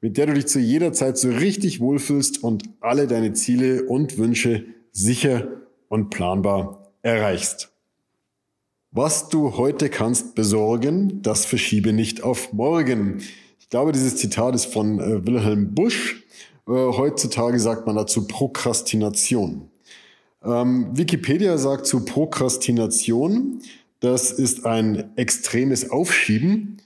mit der du dich zu jeder Zeit so richtig wohlfühlst und alle deine Ziele und Wünsche sicher und planbar erreichst. Was du heute kannst besorgen, das verschiebe nicht auf morgen. Ich glaube, dieses Zitat ist von äh, Wilhelm Busch. Äh, heutzutage sagt man dazu Prokrastination. Ähm, Wikipedia sagt zu Prokrastination, das ist ein extremes Aufschieben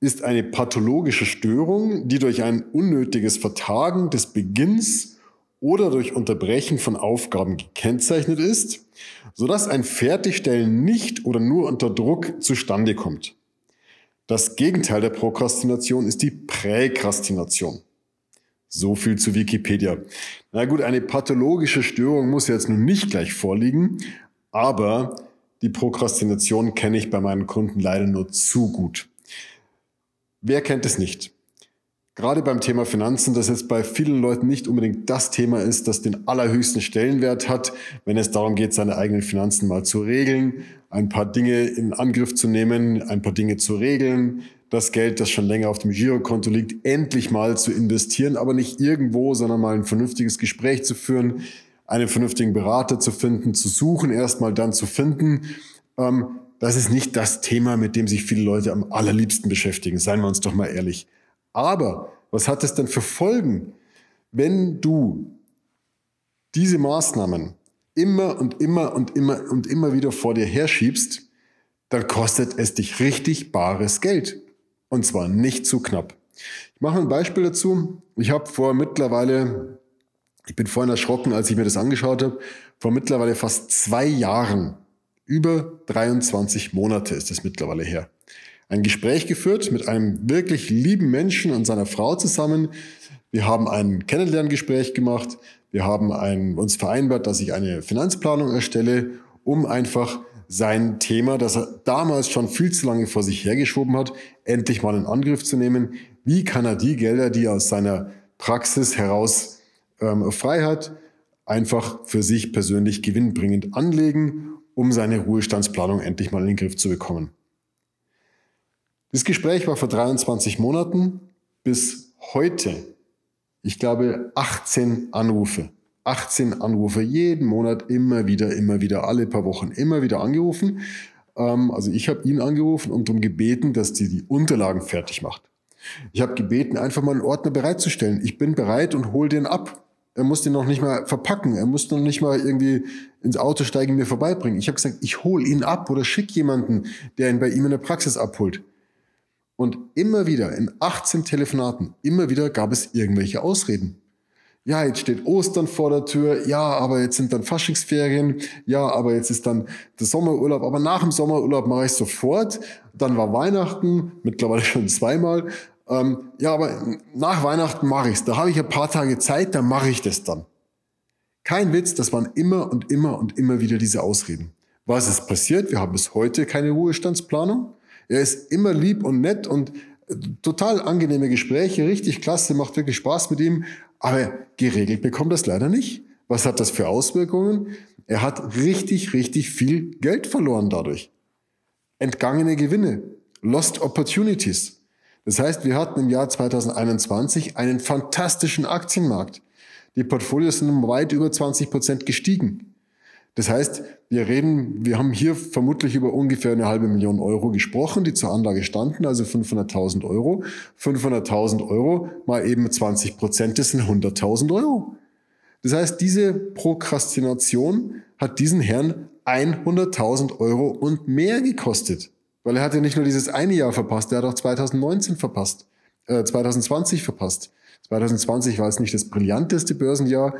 ist eine pathologische Störung, die durch ein unnötiges Vertagen des Beginns oder durch Unterbrechen von Aufgaben gekennzeichnet ist, sodass ein Fertigstellen nicht oder nur unter Druck zustande kommt. Das Gegenteil der Prokrastination ist die Präkrastination. So viel zu Wikipedia. Na gut, eine pathologische Störung muss jetzt nun nicht gleich vorliegen, aber die Prokrastination kenne ich bei meinen Kunden leider nur zu gut. Wer kennt es nicht? Gerade beim Thema Finanzen, das jetzt bei vielen Leuten nicht unbedingt das Thema ist, das den allerhöchsten Stellenwert hat, wenn es darum geht, seine eigenen Finanzen mal zu regeln, ein paar Dinge in Angriff zu nehmen, ein paar Dinge zu regeln, das Geld, das schon länger auf dem Girokonto liegt, endlich mal zu investieren, aber nicht irgendwo, sondern mal ein vernünftiges Gespräch zu führen, einen vernünftigen Berater zu finden, zu suchen, erstmal dann zu finden. Ähm, das ist nicht das Thema, mit dem sich viele Leute am allerliebsten beschäftigen, seien wir uns doch mal ehrlich. Aber was hat es denn für Folgen, wenn du diese Maßnahmen immer und immer und immer und immer wieder vor dir herschiebst, dann kostet es dich richtig bares Geld. Und zwar nicht zu knapp. Ich mache ein Beispiel dazu. Ich habe vor mittlerweile, ich bin vorhin erschrocken, als ich mir das angeschaut habe, vor mittlerweile fast zwei Jahren über 23 Monate ist es mittlerweile her. Ein Gespräch geführt mit einem wirklich lieben Menschen und seiner Frau zusammen. Wir haben ein Kennenlerngespräch gemacht. Wir haben ein, uns vereinbart, dass ich eine Finanzplanung erstelle, um einfach sein Thema, das er damals schon viel zu lange vor sich hergeschoben hat, endlich mal in Angriff zu nehmen. Wie kann er die Gelder, die er aus seiner Praxis heraus ähm, frei hat, einfach für sich persönlich gewinnbringend anlegen um seine Ruhestandsplanung endlich mal in den Griff zu bekommen. Das Gespräch war vor 23 Monaten bis heute, ich glaube, 18 Anrufe. 18 Anrufe jeden Monat, immer wieder, immer wieder, alle paar Wochen, immer wieder angerufen. Ähm, also ich habe ihn angerufen und darum gebeten, dass die die Unterlagen fertig macht. Ich habe gebeten, einfach mal einen Ordner bereitzustellen. Ich bin bereit und hol den ab. Er muss den noch nicht mal verpacken. Er muss noch nicht mal irgendwie ins Auto steigen mir vorbeibringen. Ich habe gesagt, ich hole ihn ab oder schick jemanden, der ihn bei ihm in der Praxis abholt. Und immer wieder, in 18 Telefonaten, immer wieder gab es irgendwelche Ausreden. Ja, jetzt steht Ostern vor der Tür. Ja, aber jetzt sind dann Faschingsferien. Ja, aber jetzt ist dann der Sommerurlaub. Aber nach dem Sommerurlaub mache ich sofort. Dann war Weihnachten, mittlerweile schon zweimal. Ähm, ja, aber nach Weihnachten mache ich's. Da habe ich ein paar Tage Zeit, dann mache ich das dann. Kein Witz, das waren immer und immer und immer wieder diese Ausreden. Was ist passiert? Wir haben bis heute keine Ruhestandsplanung. Er ist immer lieb und nett und äh, total angenehme Gespräche, richtig klasse, macht wirklich Spaß mit ihm, aber geregelt bekommt das leider nicht. Was hat das für Auswirkungen? Er hat richtig, richtig viel Geld verloren dadurch. Entgangene Gewinne, Lost Opportunities. Das heißt, wir hatten im Jahr 2021 einen fantastischen Aktienmarkt. Die Portfolios sind um weit über 20 Prozent gestiegen. Das heißt, wir reden, wir haben hier vermutlich über ungefähr eine halbe Million Euro gesprochen, die zur Anlage standen, also 500.000 Euro. 500.000 Euro mal eben 20 Prozent, das sind 100.000 Euro. Das heißt, diese Prokrastination hat diesen Herrn 100.000 Euro und mehr gekostet. Weil er hat ja nicht nur dieses eine Jahr verpasst, er hat auch 2019 verpasst, äh, 2020 verpasst. 2020 war es nicht das brillanteste Börsenjahr,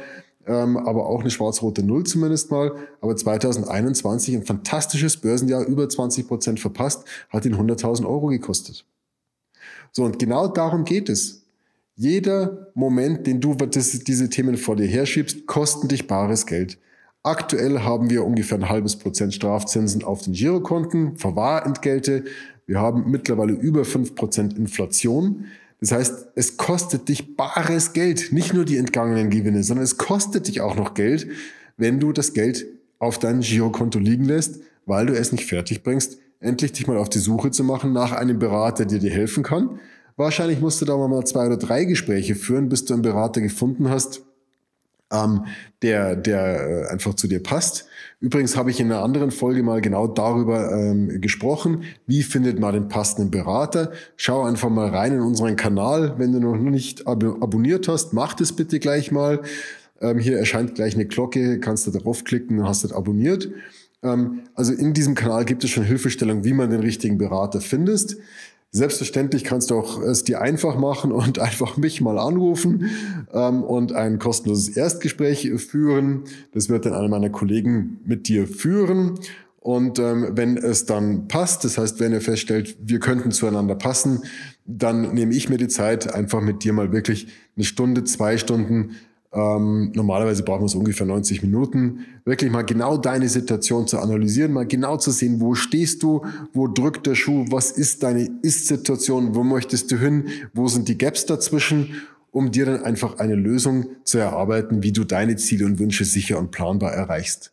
ähm, aber auch eine schwarz-rote Null zumindest mal. Aber 2021 ein fantastisches Börsenjahr, über 20 Prozent verpasst, hat ihn 100.000 Euro gekostet. So, und genau darum geht es. Jeder Moment, den du diese Themen vor dir herschiebst, kosten dich bares Geld. Aktuell haben wir ungefähr ein halbes Prozent Strafzinsen auf den Girokonten, Verwahrentgelte. Wir haben mittlerweile über fünf Prozent Inflation. Das heißt, es kostet dich bares Geld, nicht nur die entgangenen Gewinne, sondern es kostet dich auch noch Geld, wenn du das Geld auf deinem Girokonto liegen lässt, weil du es nicht fertig bringst, endlich dich mal auf die Suche zu machen nach einem Berater, der dir helfen kann. Wahrscheinlich musst du da mal zwei oder drei Gespräche führen, bis du einen Berater gefunden hast, ähm, der, der äh, einfach zu dir passt. Übrigens habe ich in einer anderen Folge mal genau darüber ähm, gesprochen, wie findet man den passenden Berater. Schau einfach mal rein in unseren Kanal. Wenn du noch nicht ab abonniert hast, mach das bitte gleich mal. Ähm, hier erscheint gleich eine Glocke, kannst du darauf klicken, und hast du abonniert. Ähm, also in diesem Kanal gibt es schon Hilfestellung, wie man den richtigen Berater findest. Selbstverständlich kannst du auch es dir einfach machen und einfach mich mal anrufen ähm, und ein kostenloses Erstgespräch führen. Das wird dann einer meiner Kollegen mit dir führen. Und ähm, wenn es dann passt, das heißt, wenn er feststellt, wir könnten zueinander passen, dann nehme ich mir die Zeit, einfach mit dir mal wirklich eine Stunde, zwei Stunden ähm, normalerweise brauchen wir es ungefähr 90 Minuten, wirklich mal genau deine Situation zu analysieren, mal genau zu sehen, wo stehst du, wo drückt der Schuh, was ist deine Ist-Situation, wo möchtest du hin, wo sind die Gaps dazwischen, um dir dann einfach eine Lösung zu erarbeiten, wie du deine Ziele und Wünsche sicher und planbar erreichst.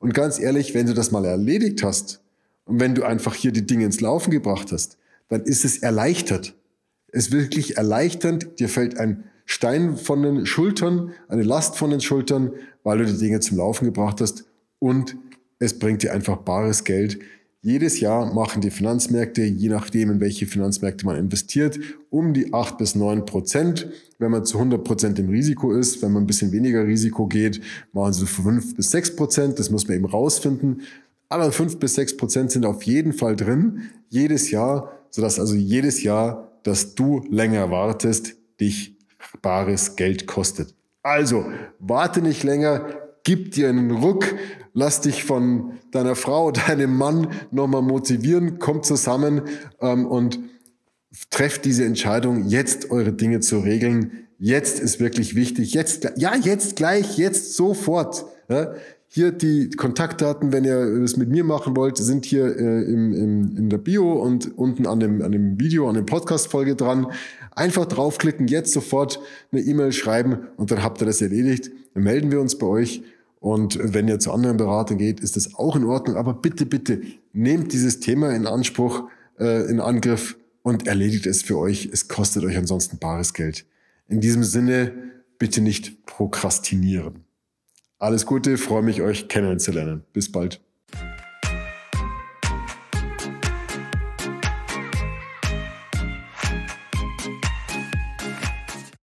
Und ganz ehrlich, wenn du das mal erledigt hast und wenn du einfach hier die Dinge ins Laufen gebracht hast, dann ist es erleichtert. Es ist wirklich erleichternd, dir fällt ein Stein von den Schultern, eine Last von den Schultern, weil du die Dinge zum Laufen gebracht hast und es bringt dir einfach bares Geld. Jedes Jahr machen die Finanzmärkte, je nachdem, in welche Finanzmärkte man investiert, um die 8 bis 9 Prozent. Wenn man zu 100 Prozent im Risiko ist, wenn man ein bisschen weniger Risiko geht, machen sie 5 bis 6 Prozent. Das muss man eben rausfinden. Aber 5 bis 6 Prozent sind auf jeden Fall drin, jedes Jahr, sodass also jedes Jahr, dass du länger wartest, dich bares Geld kostet. Also, warte nicht länger, gib dir einen Ruck, lass dich von deiner Frau, deinem Mann nochmal motivieren, kommt zusammen ähm, und trefft diese Entscheidung, jetzt eure Dinge zu regeln. Jetzt ist wirklich wichtig. Jetzt, ja, jetzt gleich, jetzt sofort. Ja? Hier die Kontaktdaten, wenn ihr es mit mir machen wollt, sind hier äh, im, im, in der Bio und unten an dem, an dem Video, an dem Podcast-Folge dran. Einfach draufklicken, jetzt sofort eine E-Mail schreiben und dann habt ihr das erledigt. Dann melden wir uns bei euch. Und wenn ihr zu anderen Beratern geht, ist das auch in Ordnung. Aber bitte, bitte nehmt dieses Thema in Anspruch, äh, in Angriff und erledigt es für euch. Es kostet euch ansonsten bares Geld. In diesem Sinne, bitte nicht prokrastinieren. Alles Gute, freue mich, euch kennenzulernen. Bis bald.